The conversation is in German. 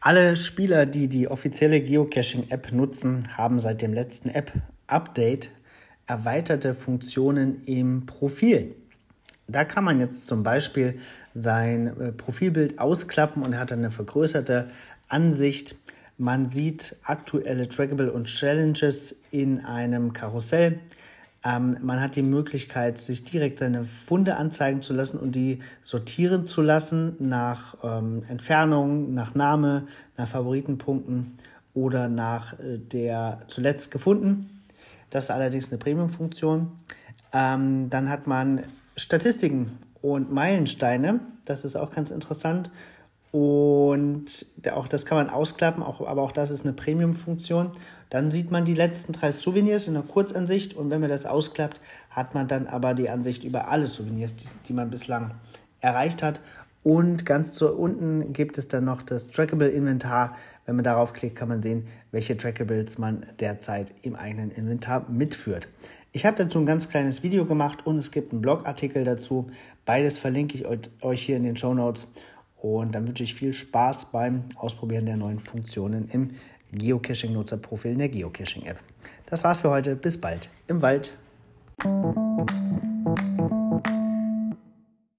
Alle Spieler, die die offizielle Geocaching-App nutzen, haben seit dem letzten App-Update erweiterte Funktionen im Profil. Da kann man jetzt zum Beispiel sein äh, Profilbild ausklappen und hat eine vergrößerte Ansicht. Man sieht aktuelle Trackable und Challenges in einem Karussell. Ähm, man hat die Möglichkeit, sich direkt seine Funde anzeigen zu lassen und die sortieren zu lassen nach ähm, Entfernung, nach Name, nach Favoritenpunkten oder nach äh, der zuletzt gefunden. Das ist allerdings eine Premium-Funktion. Ähm, dann hat man Statistiken und Meilensteine. Das ist auch ganz interessant. Und auch das kann man ausklappen, auch, aber auch das ist eine Premium-Funktion. Dann sieht man die letzten drei Souvenirs in der Kurzansicht und wenn man das ausklappt, hat man dann aber die Ansicht über alle Souvenirs, die, die man bislang erreicht hat. Und ganz zu unten gibt es dann noch das Trackable-Inventar. Wenn man darauf klickt, kann man sehen, welche Trackables man derzeit im eigenen Inventar mitführt. Ich habe dazu ein ganz kleines Video gemacht und es gibt einen Blogartikel dazu. Beides verlinke ich euch hier in den Show Notes. Und dann wünsche ich viel Spaß beim Ausprobieren der neuen Funktionen im Geocaching-Nutzerprofil in der Geocaching-App. Das war's für heute. Bis bald im Wald.